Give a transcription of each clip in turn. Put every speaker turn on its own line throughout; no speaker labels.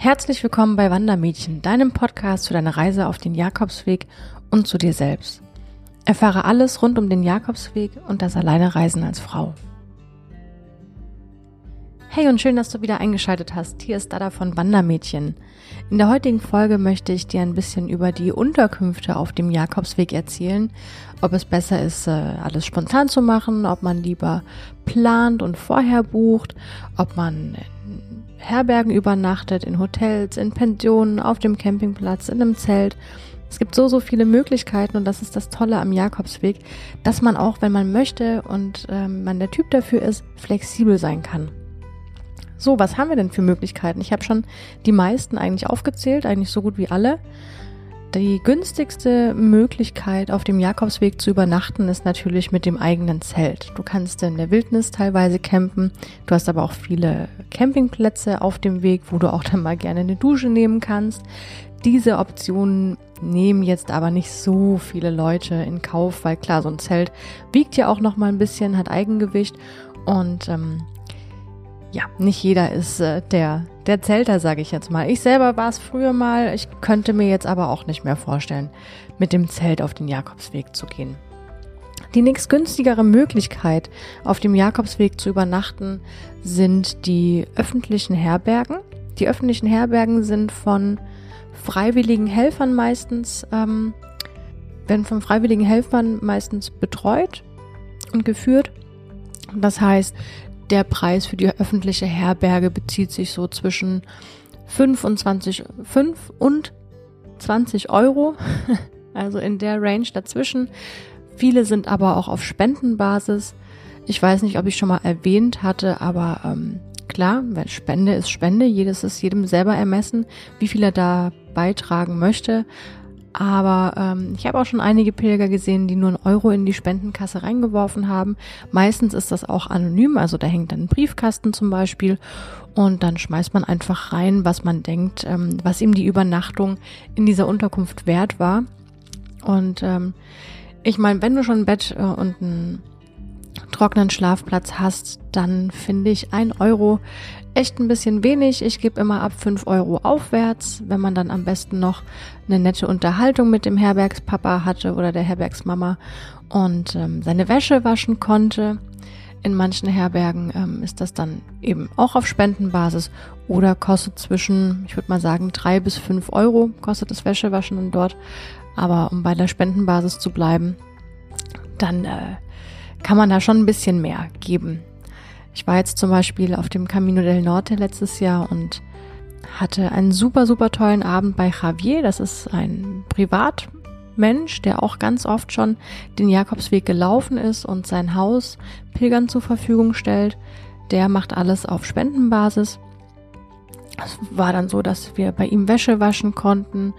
Herzlich willkommen bei Wandermädchen, deinem Podcast zu deiner Reise auf den Jakobsweg und zu dir selbst. Erfahre alles rund um den Jakobsweg und das Alleinereisen als Frau. Hey und schön, dass du wieder eingeschaltet hast. Hier ist Dada von Wandermädchen. In der heutigen Folge möchte ich dir ein bisschen über die Unterkünfte auf dem Jakobsweg erzählen. Ob es besser ist, äh, alles spontan zu machen, ob man lieber plant und vorher bucht, ob man Herbergen übernachtet, in Hotels, in Pensionen, auf dem Campingplatz, in einem Zelt. Es gibt so, so viele Möglichkeiten und das ist das Tolle am Jakobsweg, dass man auch, wenn man möchte und ähm, man der Typ dafür ist, flexibel sein kann. So, was haben wir denn für Möglichkeiten? Ich habe schon die meisten eigentlich aufgezählt, eigentlich so gut wie alle. Die günstigste Möglichkeit auf dem Jakobsweg zu übernachten ist natürlich mit dem eigenen Zelt. Du kannst in der Wildnis teilweise campen. Du hast aber auch viele Campingplätze auf dem Weg, wo du auch dann mal gerne eine Dusche nehmen kannst. Diese Optionen nehmen jetzt aber nicht so viele Leute in Kauf, weil klar, so ein Zelt wiegt ja auch noch mal ein bisschen, hat Eigengewicht und ähm, ja, nicht jeder ist äh, der, der Zelter, sage ich jetzt mal. Ich selber war es früher mal, ich könnte mir jetzt aber auch nicht mehr vorstellen, mit dem Zelt auf den Jakobsweg zu gehen. Die nächstgünstigere Möglichkeit, auf dem Jakobsweg zu übernachten, sind die öffentlichen Herbergen. Die öffentlichen Herbergen sind von freiwilligen Helfern meistens, ähm, werden von freiwilligen Helfern meistens betreut und geführt. Das heißt, der Preis für die öffentliche Herberge bezieht sich so zwischen 25, 5 und 20 Euro. Also in der Range dazwischen. Viele sind aber auch auf Spendenbasis. Ich weiß nicht, ob ich schon mal erwähnt hatte, aber ähm, klar, weil Spende ist Spende. Jedes ist jedem selber ermessen, wie viel er da beitragen möchte. Aber ähm, ich habe auch schon einige Pilger gesehen, die nur einen Euro in die Spendenkasse reingeworfen haben. Meistens ist das auch anonym, also da hängt dann ein Briefkasten zum Beispiel und dann schmeißt man einfach rein, was man denkt, ähm, was ihm die Übernachtung in dieser Unterkunft wert war. Und ähm, ich meine, wenn du schon ein Bett äh, und einen trockenen Schlafplatz hast, dann finde ich ein Euro echt ein bisschen wenig. Ich gebe immer ab 5 Euro aufwärts, wenn man dann am besten noch eine nette Unterhaltung mit dem Herbergspapa hatte oder der Herbergsmama und ähm, seine Wäsche waschen konnte. In manchen Herbergen ähm, ist das dann eben auch auf Spendenbasis oder kostet zwischen, ich würde mal sagen, drei bis fünf Euro kostet das Wäschewaschen dort. Aber um bei der Spendenbasis zu bleiben, dann äh, kann man da schon ein bisschen mehr geben. Ich war jetzt zum Beispiel auf dem Camino del Norte letztes Jahr und hatte einen super, super tollen Abend bei Javier. Das ist ein Privatmensch, der auch ganz oft schon den Jakobsweg gelaufen ist und sein Haus Pilgern zur Verfügung stellt. Der macht alles auf Spendenbasis. Es war dann so, dass wir bei ihm Wäsche waschen konnten.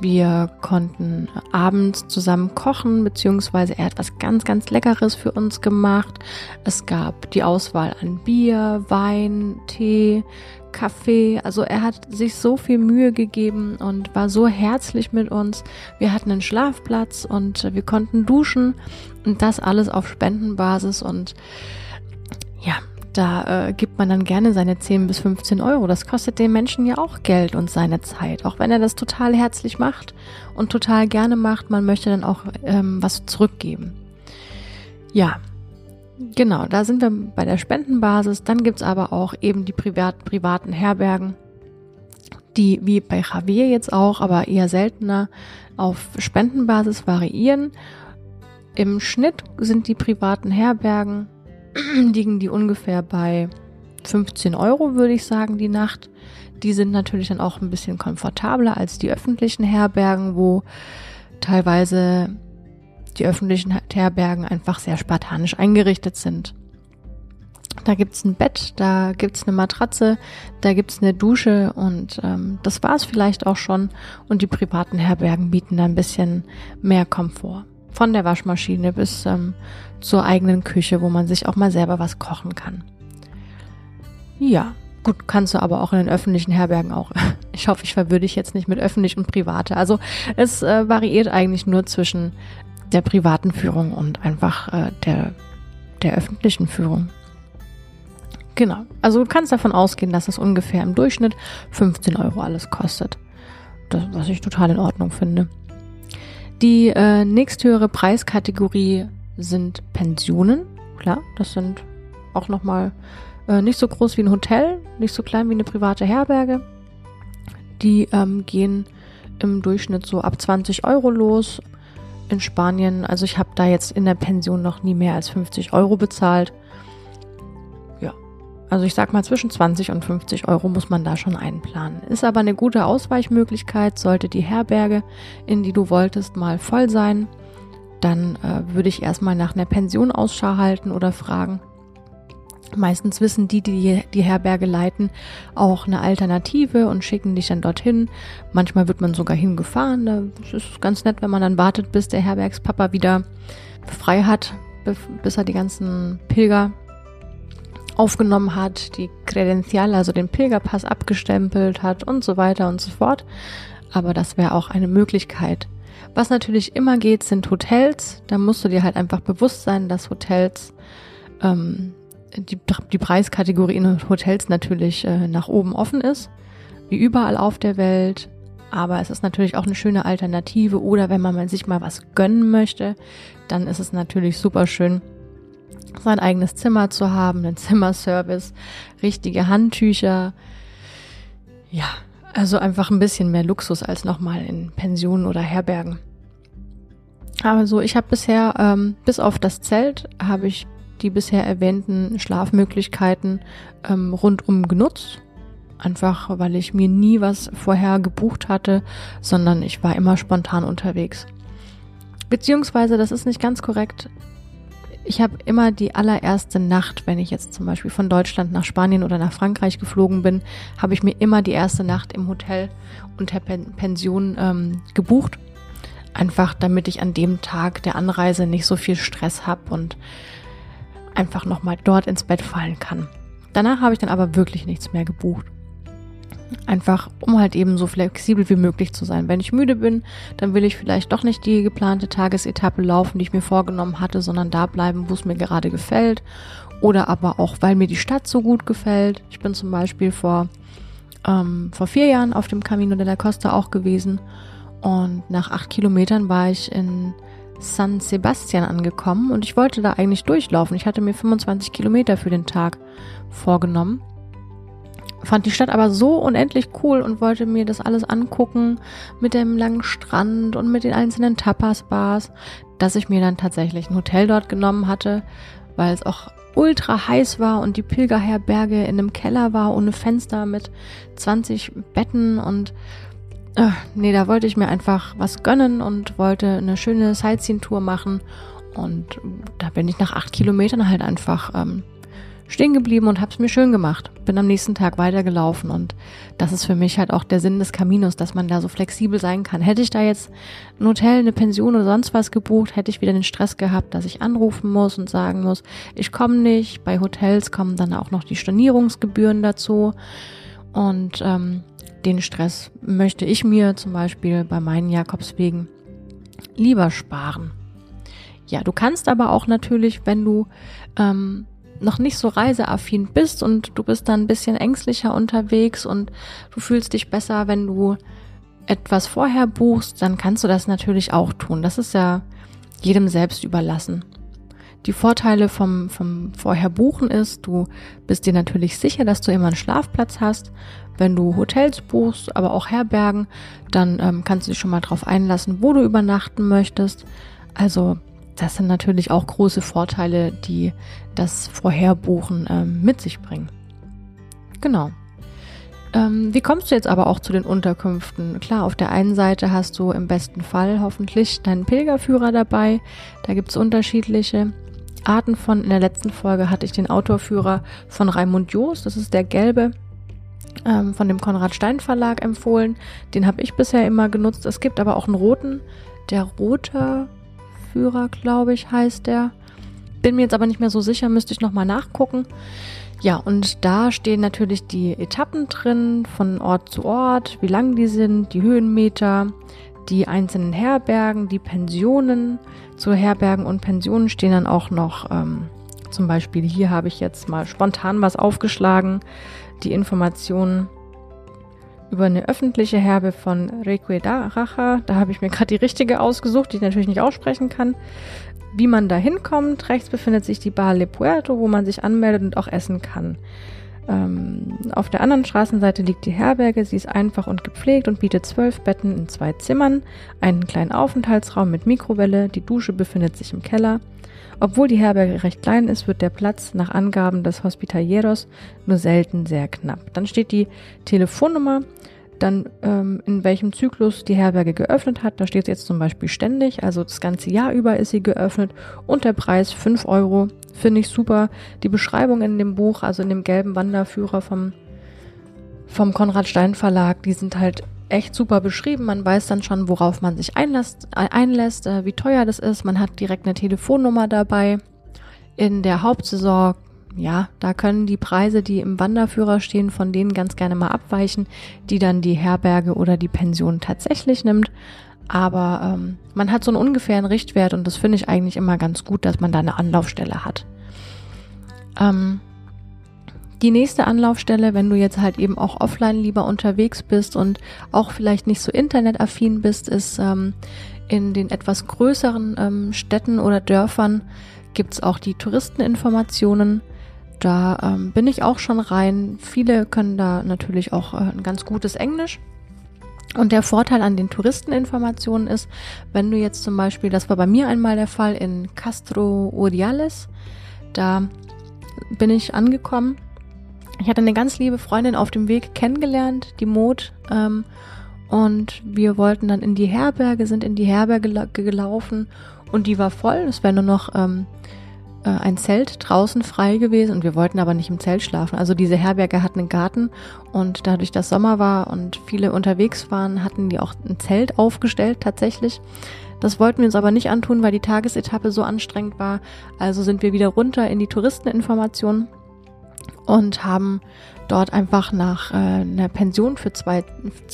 Wir konnten abends zusammen kochen, beziehungsweise er hat was ganz, ganz Leckeres für uns gemacht. Es gab die Auswahl an Bier, Wein, Tee, Kaffee. Also er hat sich so viel Mühe gegeben und war so herzlich mit uns. Wir hatten einen Schlafplatz und wir konnten duschen und das alles auf Spendenbasis und ja, da äh, gibt man dann gerne seine 10 bis 15 Euro. Das kostet den Menschen ja auch Geld und seine Zeit. Auch wenn er das total herzlich macht und total gerne macht, man möchte dann auch ähm, was zurückgeben. Ja, genau, da sind wir bei der Spendenbasis. Dann gibt's aber auch eben die privat, privaten Herbergen, die wie bei Javier jetzt auch, aber eher seltener auf Spendenbasis variieren. Im Schnitt sind die privaten Herbergen liegen die ungefähr bei 15 Euro, würde ich sagen, die Nacht. Die sind natürlich dann auch ein bisschen komfortabler als die öffentlichen Herbergen, wo teilweise die öffentlichen Herbergen einfach sehr spartanisch eingerichtet sind. Da gibt's ein Bett, da gibt's eine Matratze, da gibt's eine Dusche und ähm, das war's vielleicht auch schon. Und die privaten Herbergen bieten da ein bisschen mehr Komfort. Von der Waschmaschine bis ähm, zur eigenen Küche, wo man sich auch mal selber was kochen kann. Ja, gut, kannst du aber auch in den öffentlichen Herbergen auch. Ich hoffe, ich verwürde dich jetzt nicht mit öffentlich und private. Also es äh, variiert eigentlich nur zwischen der privaten Führung und einfach äh, der, der öffentlichen Führung. Genau. Also du kannst davon ausgehen, dass es ungefähr im Durchschnitt 15 Euro alles kostet. Das, was ich total in Ordnung finde. Die äh, nächsthöhere Preiskategorie sind Pensionen. Klar, das sind auch nochmal äh, nicht so groß wie ein Hotel, nicht so klein wie eine private Herberge. Die ähm, gehen im Durchschnitt so ab 20 Euro los. In Spanien, also ich habe da jetzt in der Pension noch nie mehr als 50 Euro bezahlt. Also ich sag mal zwischen 20 und 50 Euro muss man da schon einplanen. Ist aber eine gute Ausweichmöglichkeit, sollte die Herberge, in die du wolltest, mal voll sein. Dann äh, würde ich erstmal nach einer Pension Ausschau halten oder fragen, Meistens wissen die, die die Herberge leiten, auch eine Alternative und schicken dich dann dorthin. Manchmal wird man sogar hingefahren. Das ist ganz nett, wenn man dann wartet, bis der Herbergspapa wieder frei hat, bis er die ganzen Pilger aufgenommen hat, die Kredenziale, also den Pilgerpass abgestempelt hat und so weiter und so fort. Aber das wäre auch eine Möglichkeit. Was natürlich immer geht, sind Hotels. Da musst du dir halt einfach bewusst sein, dass Hotels ähm, die, die Preiskategorie in Hotels natürlich äh, nach oben offen ist, wie überall auf der Welt. Aber es ist natürlich auch eine schöne Alternative. Oder wenn man sich mal was gönnen möchte, dann ist es natürlich super schön, sein eigenes Zimmer zu haben, einen Zimmerservice, richtige Handtücher. Ja, also einfach ein bisschen mehr Luxus als nochmal in Pensionen oder Herbergen. Also ich habe bisher, ähm, bis auf das Zelt, habe ich die bisher erwähnten Schlafmöglichkeiten ähm, rundum genutzt. Einfach weil ich mir nie was vorher gebucht hatte, sondern ich war immer spontan unterwegs. Beziehungsweise, das ist nicht ganz korrekt. Ich habe immer die allererste Nacht, wenn ich jetzt zum Beispiel von Deutschland nach Spanien oder nach Frankreich geflogen bin, habe ich mir immer die erste Nacht im Hotel und der Pension ähm, gebucht. Einfach damit ich an dem Tag der Anreise nicht so viel Stress habe und einfach nochmal dort ins Bett fallen kann. Danach habe ich dann aber wirklich nichts mehr gebucht. Einfach, um halt eben so flexibel wie möglich zu sein. Wenn ich müde bin, dann will ich vielleicht doch nicht die geplante Tagesetappe laufen, die ich mir vorgenommen hatte, sondern da bleiben, wo es mir gerade gefällt. Oder aber auch, weil mir die Stadt so gut gefällt. Ich bin zum Beispiel vor, ähm, vor vier Jahren auf dem Camino de la Costa auch gewesen. Und nach acht Kilometern war ich in San Sebastian angekommen und ich wollte da eigentlich durchlaufen. Ich hatte mir 25 Kilometer für den Tag vorgenommen. Fand die Stadt aber so unendlich cool und wollte mir das alles angucken mit dem langen Strand und mit den einzelnen Tapas-Bars, dass ich mir dann tatsächlich ein Hotel dort genommen hatte, weil es auch ultra heiß war und die Pilgerherberge in einem Keller war ohne Fenster mit 20 Betten und Ach, nee, da wollte ich mir einfach was gönnen und wollte eine schöne Sightseeing-Tour machen. Und da bin ich nach acht Kilometern halt einfach ähm, stehen geblieben und habe es mir schön gemacht. Bin am nächsten Tag weitergelaufen und das ist für mich halt auch der Sinn des Caminos, dass man da so flexibel sein kann. Hätte ich da jetzt ein Hotel, eine Pension oder sonst was gebucht, hätte ich wieder den Stress gehabt, dass ich anrufen muss und sagen muss, ich komme nicht. Bei Hotels kommen dann auch noch die Stornierungsgebühren dazu. Und ähm, den Stress möchte ich mir zum Beispiel bei meinen Jakobswegen lieber sparen. Ja, du kannst aber auch natürlich, wenn du ähm, noch nicht so reiseaffin bist und du bist dann ein bisschen ängstlicher unterwegs und du fühlst dich besser, wenn du etwas vorher buchst, dann kannst du das natürlich auch tun. Das ist ja jedem selbst überlassen. Die Vorteile vom, vom vorher ist, du bist dir natürlich sicher, dass du immer einen Schlafplatz hast. Wenn du Hotels buchst, aber auch Herbergen, dann ähm, kannst du dich schon mal drauf einlassen, wo du übernachten möchtest. Also das sind natürlich auch große Vorteile, die das Vorherbuchen ähm, mit sich bringen. Genau. Ähm, wie kommst du jetzt aber auch zu den Unterkünften? Klar, auf der einen Seite hast du im besten Fall hoffentlich deinen Pilgerführer dabei. Da gibt's unterschiedliche. Arten von. In der letzten Folge hatte ich den Autorführer von Raimund Joos, das ist der gelbe ähm, von dem Konrad Stein Verlag empfohlen. Den habe ich bisher immer genutzt. Es gibt aber auch einen roten, der rote Führer, glaube ich, heißt der. Bin mir jetzt aber nicht mehr so sicher, müsste ich nochmal nachgucken. Ja, und da stehen natürlich die Etappen drin, von Ort zu Ort, wie lang die sind, die Höhenmeter, die einzelnen Herbergen, die Pensionen. Zu Herbergen und Pensionen stehen dann auch noch ähm, Zum Beispiel hier habe ich jetzt mal spontan was aufgeschlagen. Die Informationen über eine öffentliche Herbe von Requedaracha. Da habe ich mir gerade die richtige ausgesucht, die ich natürlich nicht aussprechen kann. Wie man da hinkommt, rechts befindet sich die Bar Le Puerto, wo man sich anmeldet und auch essen kann. Ähm, auf der anderen Straßenseite liegt die Herberge. Sie ist einfach und gepflegt und bietet zwölf Betten in zwei Zimmern, einen kleinen Aufenthaltsraum mit Mikrowelle. Die Dusche befindet sich im Keller. Obwohl die Herberge recht klein ist, wird der Platz nach Angaben des Hospitalieros nur selten sehr knapp. Dann steht die Telefonnummer, dann ähm, in welchem Zyklus die Herberge geöffnet hat. Da steht jetzt zum Beispiel ständig, also das ganze Jahr über ist sie geöffnet und der Preis 5 Euro. Finde ich super. Die Beschreibung in dem Buch, also in dem gelben Wanderführer vom, vom Konrad Stein Verlag, die sind halt echt super beschrieben. Man weiß dann schon, worauf man sich einlässt, äh, einlässt äh, wie teuer das ist. Man hat direkt eine Telefonnummer dabei. In der Hauptsaison, ja, da können die Preise, die im Wanderführer stehen, von denen ganz gerne mal abweichen, die dann die Herberge oder die Pension tatsächlich nimmt. Aber ähm, man hat so einen ungefähren Richtwert und das finde ich eigentlich immer ganz gut, dass man da eine Anlaufstelle hat. Ähm, die nächste Anlaufstelle, wenn du jetzt halt eben auch offline lieber unterwegs bist und auch vielleicht nicht so internetaffin bist, ist ähm, in den etwas größeren ähm, Städten oder Dörfern gibt's auch die Touristeninformationen. Da ähm, bin ich auch schon rein. Viele können da natürlich auch äh, ein ganz gutes Englisch. Und der Vorteil an den Touristeninformationen ist, wenn du jetzt zum Beispiel, das war bei mir einmal der Fall in Castro Uriales, da bin ich angekommen ich hatte eine ganz liebe Freundin auf dem Weg kennengelernt, die Mot. Ähm, und wir wollten dann in die Herberge, sind in die Herberge gelaufen und die war voll. Es wäre nur noch ähm, äh, ein Zelt draußen frei gewesen und wir wollten aber nicht im Zelt schlafen. Also diese Herberge hat einen Garten und dadurch, dass Sommer war und viele unterwegs waren, hatten die auch ein Zelt aufgestellt tatsächlich. Das wollten wir uns aber nicht antun, weil die Tagesetappe so anstrengend war. Also sind wir wieder runter in die Touristeninformation und haben dort einfach nach äh, einer Pension für zwei,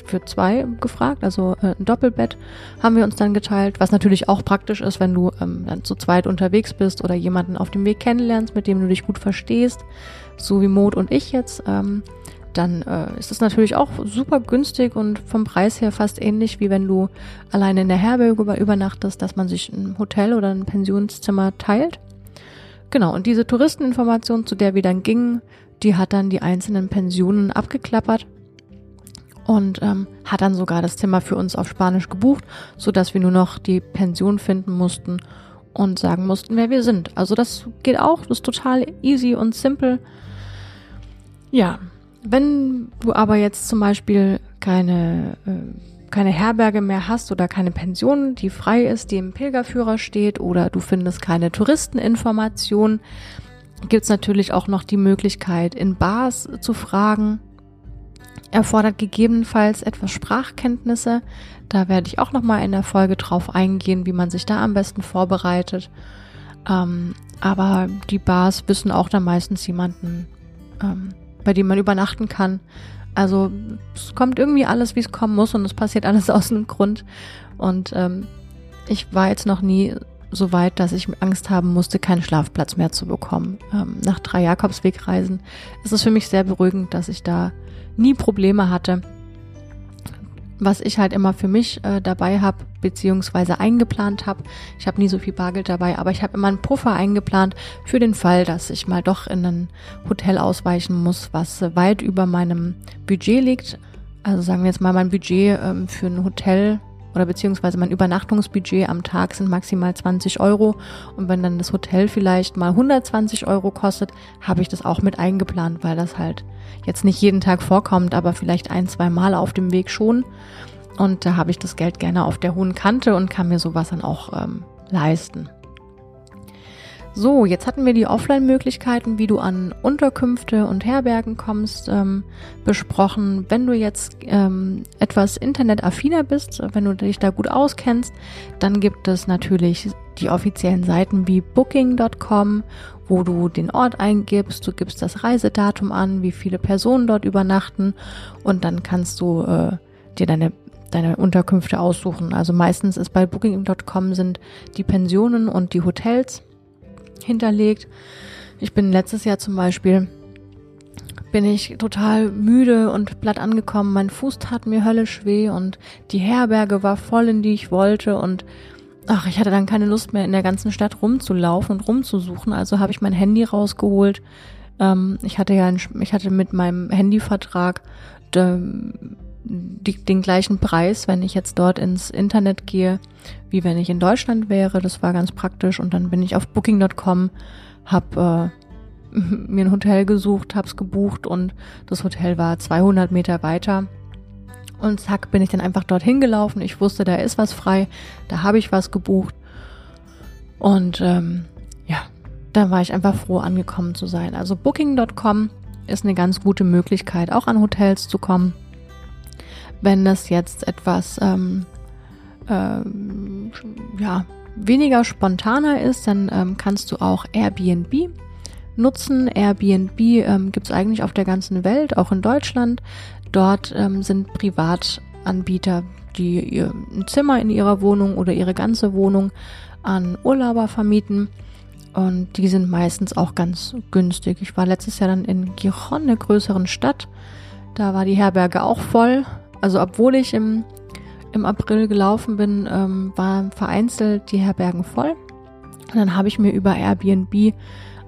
für zwei gefragt, also äh, ein Doppelbett haben wir uns dann geteilt, was natürlich auch praktisch ist, wenn du ähm, dann zu zweit unterwegs bist oder jemanden auf dem Weg kennenlernst, mit dem du dich gut verstehst, so wie Mod und ich jetzt. Ähm, dann äh, ist es natürlich auch super günstig und vom Preis her fast ähnlich, wie wenn du alleine in der Herberge übernachtest, dass man sich ein Hotel oder ein Pensionszimmer teilt. Genau, und diese Touristeninformation, zu der wir dann gingen, die hat dann die einzelnen Pensionen abgeklappert und ähm, hat dann sogar das Zimmer für uns auf Spanisch gebucht, so dass wir nur noch die Pension finden mussten und sagen mussten, wer wir sind. Also das geht auch, das ist total easy und simpel. Ja, wenn du aber jetzt zum Beispiel keine äh, keine Herberge mehr hast oder keine Pension, die frei ist, die im Pilgerführer steht oder du findest keine Touristeninformation, gibt es natürlich auch noch die Möglichkeit, in Bars zu fragen. Erfordert gegebenenfalls etwas Sprachkenntnisse. Da werde ich auch noch mal in der Folge drauf eingehen, wie man sich da am besten vorbereitet. Ähm, aber die Bars wissen auch da meistens jemanden, ähm, bei dem man übernachten kann. Also es kommt irgendwie alles, wie es kommen muss und es passiert alles aus einem Grund. Und ähm, ich war jetzt noch nie so weit, dass ich Angst haben musste, keinen Schlafplatz mehr zu bekommen. Ähm, nach drei Jakobswegreisen ist es für mich sehr beruhigend, dass ich da nie Probleme hatte. Was ich halt immer für mich äh, dabei habe, beziehungsweise eingeplant habe. Ich habe nie so viel Bargeld dabei, aber ich habe immer einen Puffer eingeplant für den Fall, dass ich mal doch in ein Hotel ausweichen muss, was äh, weit über meinem Budget liegt. Also sagen wir jetzt mal, mein Budget ähm, für ein Hotel oder beziehungsweise mein Übernachtungsbudget am Tag sind maximal 20 Euro. Und wenn dann das Hotel vielleicht mal 120 Euro kostet, habe ich das auch mit eingeplant, weil das halt jetzt nicht jeden Tag vorkommt, aber vielleicht ein, zwei Mal auf dem Weg schon. Und da habe ich das Geld gerne auf der hohen Kante und kann mir sowas dann auch ähm, leisten. So, jetzt hatten wir die Offline-Möglichkeiten, wie du an Unterkünfte und Herbergen kommst, ähm, besprochen. Wenn du jetzt ähm, etwas internetaffiner bist, wenn du dich da gut auskennst, dann gibt es natürlich die offiziellen Seiten wie booking.com, wo du den Ort eingibst, du gibst das Reisedatum an, wie viele Personen dort übernachten und dann kannst du äh, dir deine deine Unterkünfte aussuchen. Also meistens ist bei booking.com sind die Pensionen und die Hotels hinterlegt. Ich bin letztes Jahr zum Beispiel bin ich total müde und platt angekommen. Mein Fuß tat mir höllisch weh und die Herberge war voll, in die ich wollte und ach, ich hatte dann keine Lust mehr in der ganzen Stadt rumzulaufen und rumzusuchen. Also habe ich mein Handy rausgeholt. Ähm, ich hatte ja, einen, ich hatte mit meinem Handyvertrag de, die, den gleichen Preis, wenn ich jetzt dort ins Internet gehe, wie wenn ich in Deutschland wäre. Das war ganz praktisch. Und dann bin ich auf Booking.com, habe äh, mir ein Hotel gesucht, hab's gebucht und das Hotel war 200 Meter weiter. Und zack, bin ich dann einfach dorthin gelaufen. Ich wusste, da ist was frei, da habe ich was gebucht. Und ähm, ja, da war ich einfach froh, angekommen zu sein. Also Booking.com ist eine ganz gute Möglichkeit, auch an Hotels zu kommen. Wenn das jetzt etwas ähm, ähm, ja, weniger spontaner ist, dann ähm, kannst du auch Airbnb nutzen. Airbnb ähm, gibt es eigentlich auf der ganzen Welt, auch in Deutschland. Dort ähm, sind Privatanbieter, die ihr ein Zimmer in ihrer Wohnung oder ihre ganze Wohnung an Urlauber vermieten. Und die sind meistens auch ganz günstig. Ich war letztes Jahr dann in Gijon, einer größeren Stadt. Da war die Herberge auch voll. Also obwohl ich im, im April gelaufen bin, ähm, waren vereinzelt die Herbergen voll. Und dann habe ich mir über Airbnb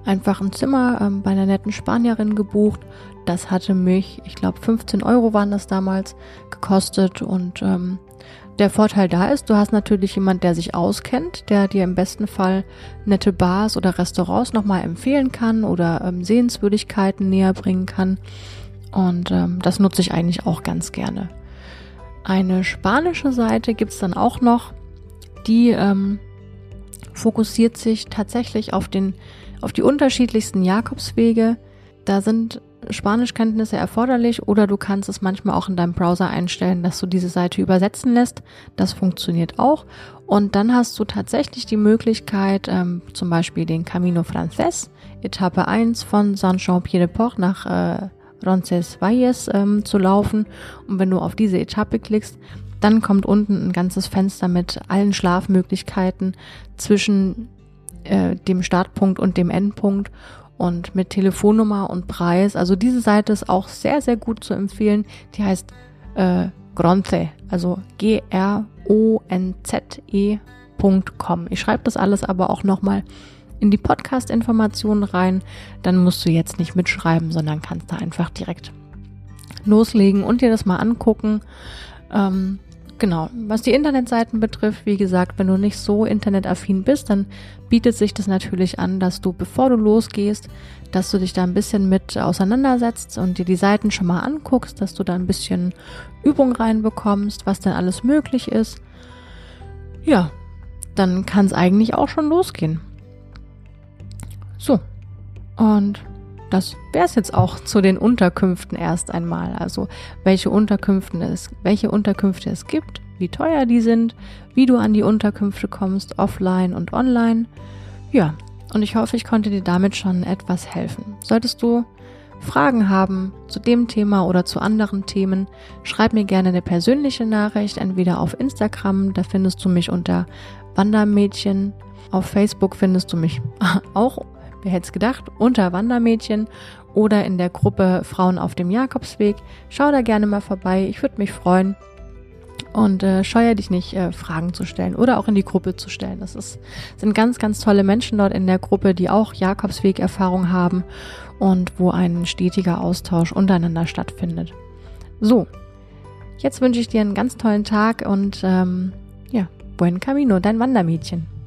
einfach ein Zimmer ähm, bei einer netten Spanierin gebucht. Das hatte mich, ich glaube 15 Euro waren das damals, gekostet. Und ähm, der Vorteil da ist, du hast natürlich jemand, der sich auskennt, der dir im besten Fall nette Bars oder Restaurants nochmal empfehlen kann oder ähm, Sehenswürdigkeiten näher bringen kann. Und ähm, das nutze ich eigentlich auch ganz gerne. Eine spanische Seite gibt's dann auch noch, die ähm, fokussiert sich tatsächlich auf den auf die unterschiedlichsten Jakobswege. Da sind Spanischkenntnisse erforderlich oder du kannst es manchmal auch in deinem Browser einstellen, dass du diese Seite übersetzen lässt. Das funktioniert auch. Und dann hast du tatsächlich die Möglichkeit, ähm, zum Beispiel den Camino Frances, Etappe 1 von Saint-Jean-Pied-de-Port nach äh, Roncesvalles ähm, zu laufen. Und wenn du auf diese Etappe klickst, dann kommt unten ein ganzes Fenster mit allen Schlafmöglichkeiten zwischen äh, dem Startpunkt und dem Endpunkt und mit Telefonnummer und Preis. Also diese Seite ist auch sehr, sehr gut zu empfehlen. Die heißt äh, Gronze, also G-R-O-N-Z-E.com. Ich schreibe das alles aber auch nochmal in die Podcast-Informationen rein. Dann musst du jetzt nicht mitschreiben, sondern kannst da einfach direkt loslegen und dir das mal angucken. Ähm, Genau. Was die Internetseiten betrifft, wie gesagt, wenn du nicht so internetaffin bist, dann bietet sich das natürlich an, dass du, bevor du losgehst, dass du dich da ein bisschen mit auseinandersetzt und dir die Seiten schon mal anguckst, dass du da ein bisschen Übung reinbekommst, was denn alles möglich ist. Ja, dann kann es eigentlich auch schon losgehen. So. Und das wäre es jetzt auch zu den Unterkünften erst einmal. Also welche Unterkünfte es, welche Unterkünfte es gibt, wie teuer die sind, wie du an die Unterkünfte kommst, offline und online. Ja, und ich hoffe, ich konnte dir damit schon etwas helfen. Solltest du Fragen haben zu dem Thema oder zu anderen Themen, schreib mir gerne eine persönliche Nachricht, entweder auf Instagram, da findest du mich unter Wandermädchen. Auf Facebook findest du mich auch wer hätte es gedacht, unter Wandermädchen oder in der Gruppe Frauen auf dem Jakobsweg. Schau da gerne mal vorbei, ich würde mich freuen. Und äh, scheue dich nicht, äh, Fragen zu stellen oder auch in die Gruppe zu stellen. Das ist, sind ganz, ganz tolle Menschen dort in der Gruppe, die auch Jakobsweg-Erfahrung haben und wo ein stetiger Austausch untereinander stattfindet. So, jetzt wünsche ich dir einen ganz tollen Tag und ähm, ja, buen camino, dein Wandermädchen.